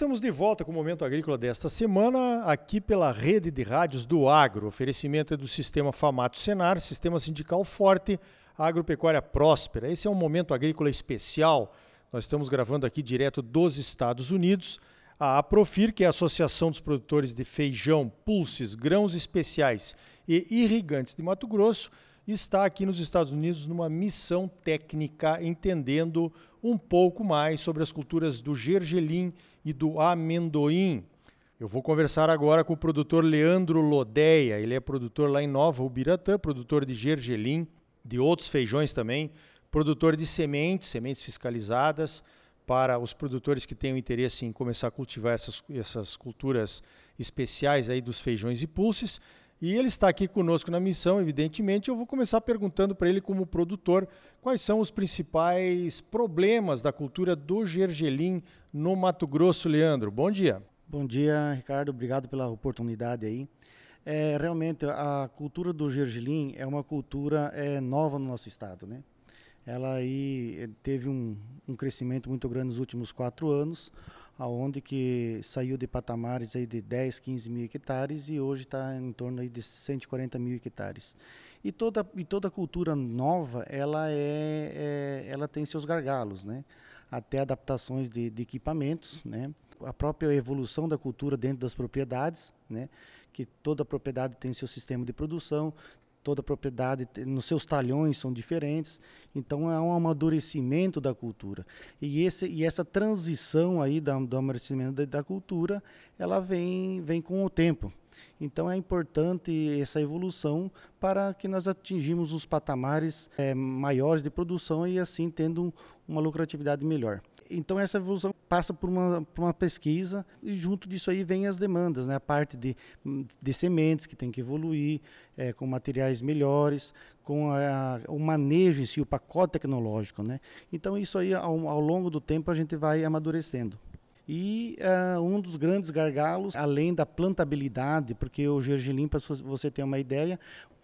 estamos de volta com o Momento Agrícola desta semana, aqui pela rede de rádios do Agro. O oferecimento é do Sistema Famato Senar, Sistema Sindical Forte, Agropecuária Próspera. Esse é um Momento Agrícola especial. Nós estamos gravando aqui direto dos Estados Unidos. A Aprofir, que é a Associação dos Produtores de Feijão, Pulses, Grãos Especiais e Irrigantes de Mato Grosso, está aqui nos Estados Unidos numa missão técnica, entendendo um pouco mais sobre as culturas do gergelim e do amendoim. Eu vou conversar agora com o produtor Leandro Lodeia. Ele é produtor lá em Nova Ubiratã, produtor de gergelim, de outros feijões também, produtor de sementes, sementes fiscalizadas para os produtores que tenham interesse em começar a cultivar essas, essas culturas especiais aí dos feijões e pulses. E ele está aqui conosco na missão, evidentemente. Eu vou começar perguntando para ele, como produtor, quais são os principais problemas da cultura do gergelim no Mato Grosso, Leandro. Bom dia. Bom dia, Ricardo. Obrigado pela oportunidade aí. É, realmente, a cultura do gergelim é uma cultura é, nova no nosso estado, né? Ela aí teve um, um crescimento muito grande nos últimos quatro anos aonde que saiu de patamares aí de 10, 15 mil hectares e hoje está em torno aí de 140 mil hectares. E toda, e toda cultura nova, ela, é, é ela tem seus gargalos, né? até adaptações de, de, equipamentos, né? a própria evolução da cultura dentro das propriedades, né? que toda propriedade tem seu sistema de produção, toda propriedade nos seus talhões são diferentes, então é um amadurecimento da cultura. E, esse, e essa transição aí da, do amadurecimento da, da, cultura, ela vem, vem com o tempo. Então é importante essa evolução para que nós atingimos os patamares é, maiores de produção e assim tendo uma lucratividade melhor. Então essa evolução passa por uma, por uma pesquisa e junto disso aí vem as demandas, né? A parte de, de sementes que tem que evoluir, é, com materiais melhores, com a, o manejo em si, o pacote tecnológico, né? Então isso aí ao, ao longo do tempo a gente vai amadurecendo. E uh, um dos grandes gargalos, além da plantabilidade, porque o gergelim, para você ter uma ideia,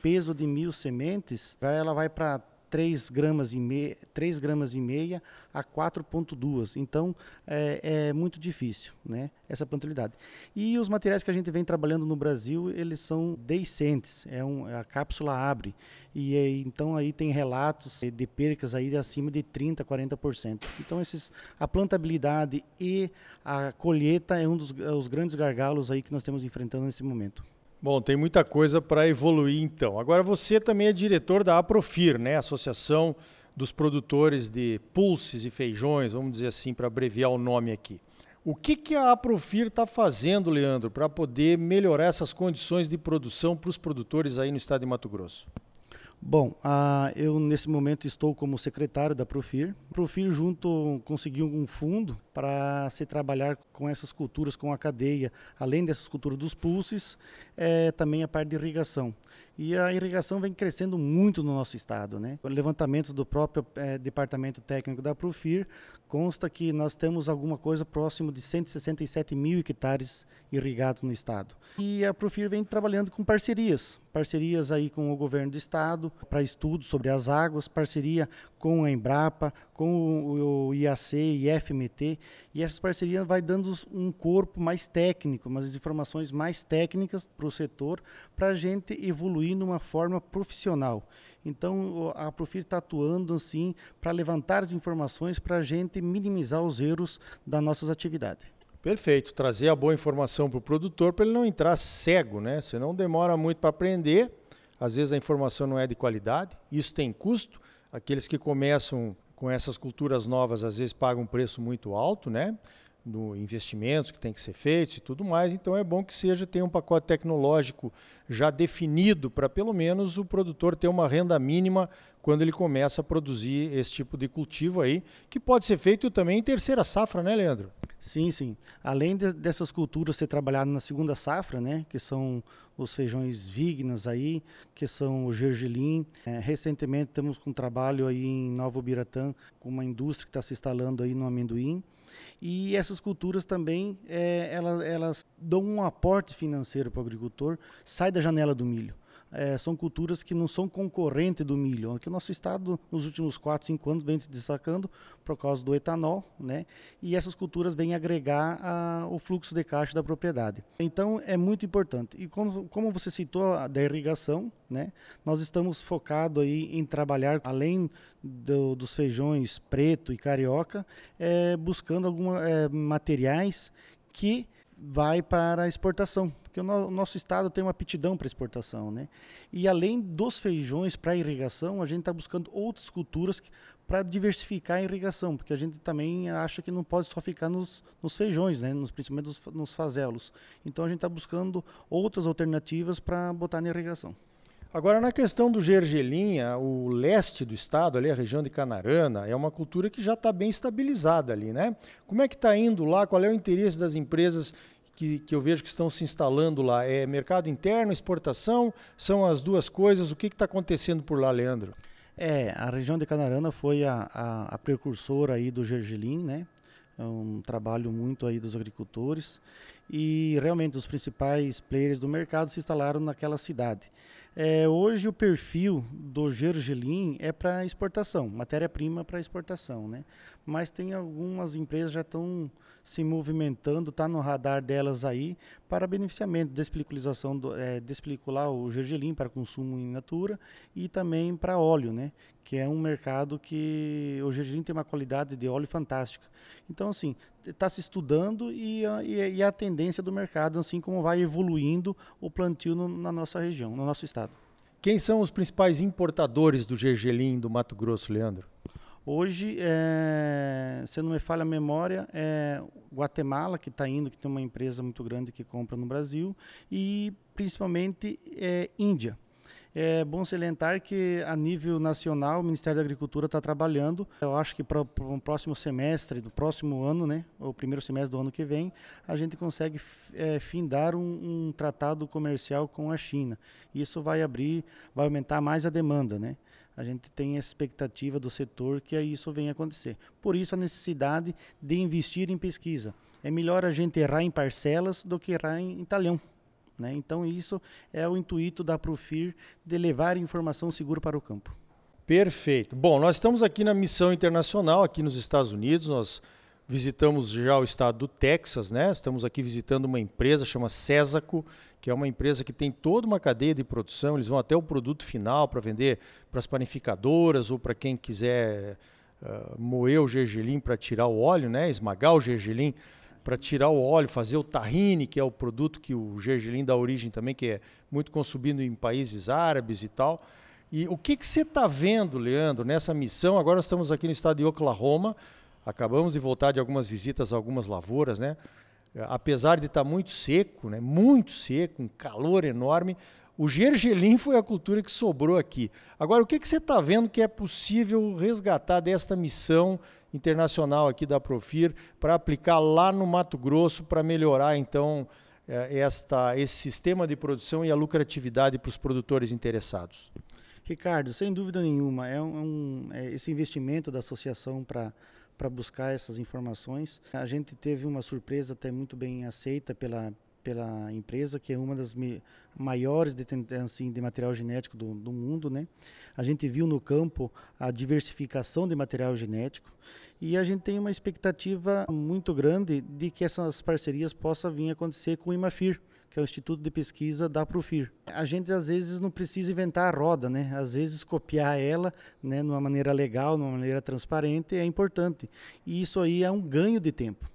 peso de mil sementes, ela vai para 3 gramas e meia, 3 gramas e meia a 4.2. Então é, é, muito difícil, né? Essa plantabilidade. E os materiais que a gente vem trabalhando no Brasil, eles são deiscentes. É um, a cápsula abre e é, então aí tem relatos de percas aí acima de 30, 40%. Então esses a plantabilidade e a colheita é um dos os grandes gargalos aí que nós temos enfrentando nesse momento. Bom, tem muita coisa para evoluir então. Agora você também é diretor da Aprofir, né? Associação dos produtores de pulses e feijões, vamos dizer assim, para abreviar o nome aqui. O que, que a Aprofir está fazendo, Leandro, para poder melhorar essas condições de produção para os produtores aí no estado de Mato Grosso? Bom, eu nesse momento estou como secretário da Profir. Profir junto conseguiu um fundo para se trabalhar com essas culturas, com a cadeia, além dessas culturas dos pulses, é, também a parte de irrigação. E a irrigação vem crescendo muito no nosso estado. Né? O levantamento do próprio é, departamento técnico da Profir consta que nós temos alguma coisa próximo de 167 mil hectares irrigados no estado. E a Profir vem trabalhando com parcerias, parcerias aí com o governo do estado para estudos sobre as águas, parceria com a Embrapa, com o IAC e FMT, e essas parcerias vai dando um corpo mais técnico, umas informações mais técnicas para o setor, para a gente evoluir numa forma profissional. Então, a Profir está atuando assim para levantar as informações para a gente minimizar os erros das nossas atividades. Perfeito, trazer a boa informação para o produtor para ele não entrar cego, né? Senão demora muito para aprender, às vezes a informação não é de qualidade, isso tem custo. Aqueles que começam com essas culturas novas às vezes pagam um preço muito alto, né? No investimentos que tem que ser feitos e tudo mais. Então é bom que seja ter um pacote tecnológico já definido para pelo menos o produtor ter uma renda mínima quando ele começa a produzir esse tipo de cultivo aí, que pode ser feito também em terceira safra, né, Leandro? Sim, sim. Além de, dessas culturas ser trabalhado na segunda safra, né, que são os feijões vignas aí, que são o gergelim. É, recentemente temos um trabalho aí em Nova Biratã com uma indústria que está se instalando aí no amendoim. E essas culturas também, é, elas, elas dão um aporte financeiro para o agricultor, sai da janela do milho. É, são culturas que não são concorrentes do milho, que o nosso estado nos últimos 4, 5 anos vem se destacando por causa do etanol, né? E essas culturas vêm agregar a, o fluxo de caixa da propriedade. Então é muito importante. E como, como você citou da irrigação, né? Nós estamos focados aí em trabalhar além do, dos feijões preto e carioca, é, buscando alguns é, materiais que vai para a exportação, porque o, no, o nosso estado tem uma aptidão para exportação, né? E além dos feijões para irrigação, a gente está buscando outras culturas para diversificar a irrigação, porque a gente também acha que não pode só ficar nos, nos feijões, né? Nos, principalmente nos, nos fazelos. Então a gente está buscando outras alternativas para botar na irrigação. Agora, na questão do gergelim, o leste do estado, ali a região de Canarana, é uma cultura que já está bem estabilizada ali, né? Como é que está indo lá? Qual é o interesse das empresas que, que eu vejo que estão se instalando lá? É mercado interno, exportação? São as duas coisas? O que está acontecendo por lá, Leandro? É, a região de Canarana foi a, a, a precursora aí do gergelim, né? É um trabalho muito aí dos agricultores e realmente os principais players do mercado se instalaram naquela cidade. É, hoje o perfil do gergelim é para exportação, matéria-prima para exportação, né? Mas tem algumas empresas já estão se movimentando, está no radar delas aí para beneficiamento, despeliculização, do, é, despelicular o gergelim para consumo in natura e também para óleo, né? Que é um mercado que o gergelim tem uma qualidade de óleo fantástica. Então assim está se estudando e a, e a tendência do mercado, assim como vai evoluindo o plantio no, na nossa região, no nosso estado. Quem são os principais importadores do gergelim do Mato Grosso, Leandro? Hoje, é, se não me falha a memória, é Guatemala, que está indo, que tem uma empresa muito grande que compra no Brasil, e principalmente é, Índia. É bom salientar que, a nível nacional, o Ministério da Agricultura está trabalhando. Eu acho que para o próximo semestre, do próximo ano, né, o primeiro semestre do ano que vem, a gente consegue é, findar um, um tratado comercial com a China. Isso vai abrir, vai aumentar mais a demanda, né? a gente tem a expectativa do setor que isso venha acontecer. Por isso a necessidade de investir em pesquisa. É melhor a gente errar em parcelas do que errar em, em talhão. Né? Então, isso é o intuito da Profir de levar informação segura para o campo. Perfeito. Bom, nós estamos aqui na missão internacional, aqui nos Estados Unidos. Nós visitamos já o estado do Texas, né? Estamos aqui visitando uma empresa chama Cesaco, que é uma empresa que tem toda uma cadeia de produção. Eles vão até o produto final para vender para as panificadoras ou para quem quiser uh, moer o gergelim para tirar o óleo, né? Esmagar o gergelim para tirar o óleo, fazer o tahine, que é o produto que o gergelim dá origem também, que é muito consumido em países árabes e tal. E o que, que você está vendo, Leandro, nessa missão? Agora nós estamos aqui no estado de Oklahoma, acabamos de voltar de algumas visitas a algumas lavouras, né? Apesar de estar tá muito seco, né? muito seco, um calor enorme, o gergelim foi a cultura que sobrou aqui. Agora, o que, que você está vendo que é possível resgatar desta missão internacional aqui da Profir para aplicar lá no Mato Grosso para melhorar então é, esta, esse sistema de produção e a lucratividade para os produtores interessados? Ricardo, sem dúvida nenhuma, é um, é esse investimento da associação para para buscar essas informações. A gente teve uma surpresa até muito bem aceita pela, pela empresa, que é uma das maiores de, assim, de material genético do, do, mundo. Né? A gente viu no campo a diversificação de material genético e a gente tem uma expectativa muito grande de que essas parcerias possam vir a acontecer com o IMAFIR, que é o Instituto de Pesquisa da Profir. A gente às vezes não precisa inventar a roda, né? Às vezes copiar ela, né, de uma maneira legal, de uma maneira transparente é importante. E isso aí é um ganho de tempo.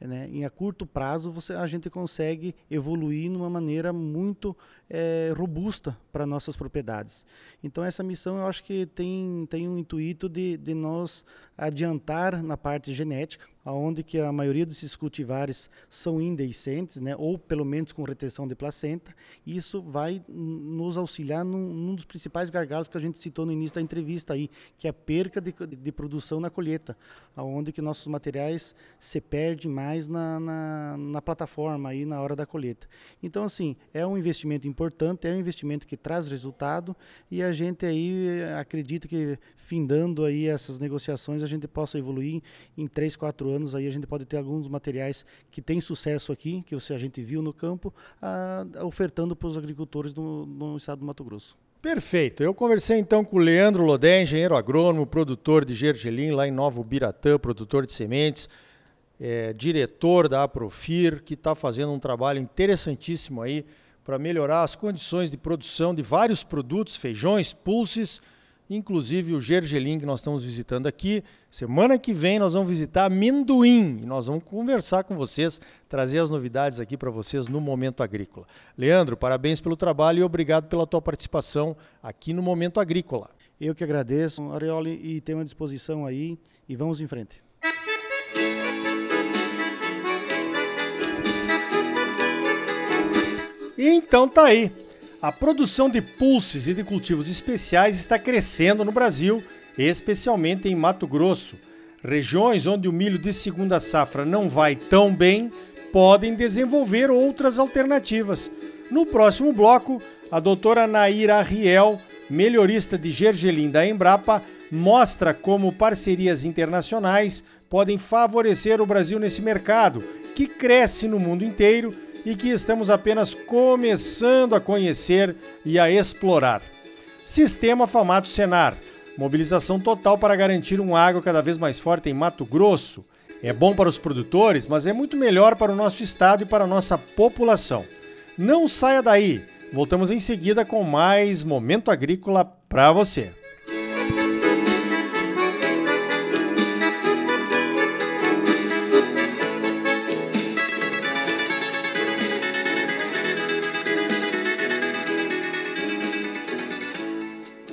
Né? Em a curto prazo você, a gente consegue evoluir de uma maneira muito é, robusta para nossas propriedades. Então essa missão eu acho que tem, tem um intuito de, de nós adiantar na parte genética, aonde que a maioria desses cultivares são indeiscentes, né, ou pelo menos com retenção de placenta. Isso vai nos auxiliar num, num, dos principais gargalos que a gente citou no início da entrevista aí, que é a perca de, de produção na colheita, aonde que nossos materiais se perdem mais na, na, na plataforma aí na hora da colheita. Então assim é um investimento importante, é um investimento que traz resultado e a gente aí acredita que findando aí essas negociações a gente possa evoluir em três, quatro quatro anos aí a gente pode ter alguns materiais que têm sucesso aqui, que você, a gente viu no campo, a, ofertando para os agricultores no, no estado do Mato Grosso. Perfeito. Eu conversei então com o Leandro Lodé, engenheiro agrônomo, produtor de gergelim lá em Novo Biratã, produtor de sementes, é, diretor da Aprofir, que está fazendo um trabalho interessantíssimo aí para melhorar as condições de produção de vários produtos, feijões, pulses, inclusive o gergelim que nós estamos visitando aqui. Semana que vem nós vamos visitar amendoim e nós vamos conversar com vocês, trazer as novidades aqui para vocês no Momento Agrícola. Leandro, parabéns pelo trabalho e obrigado pela tua participação aqui no Momento Agrícola. Eu que agradeço, Arioli, e tenho à disposição aí e vamos em frente. Então tá aí. A produção de pulses e de cultivos especiais está crescendo no Brasil, especialmente em Mato Grosso. Regiões onde o milho de segunda safra não vai tão bem podem desenvolver outras alternativas. No próximo bloco, a doutora Naira Riel, melhorista de gergelim da Embrapa, mostra como parcerias internacionais podem favorecer o Brasil nesse mercado, que cresce no mundo inteiro e que estamos apenas começando a conhecer e a explorar. Sistema Famato Senar mobilização total para garantir um agro cada vez mais forte em Mato Grosso. É bom para os produtores, mas é muito melhor para o nosso estado e para a nossa população. Não saia daí! Voltamos em seguida com mais Momento Agrícola para você.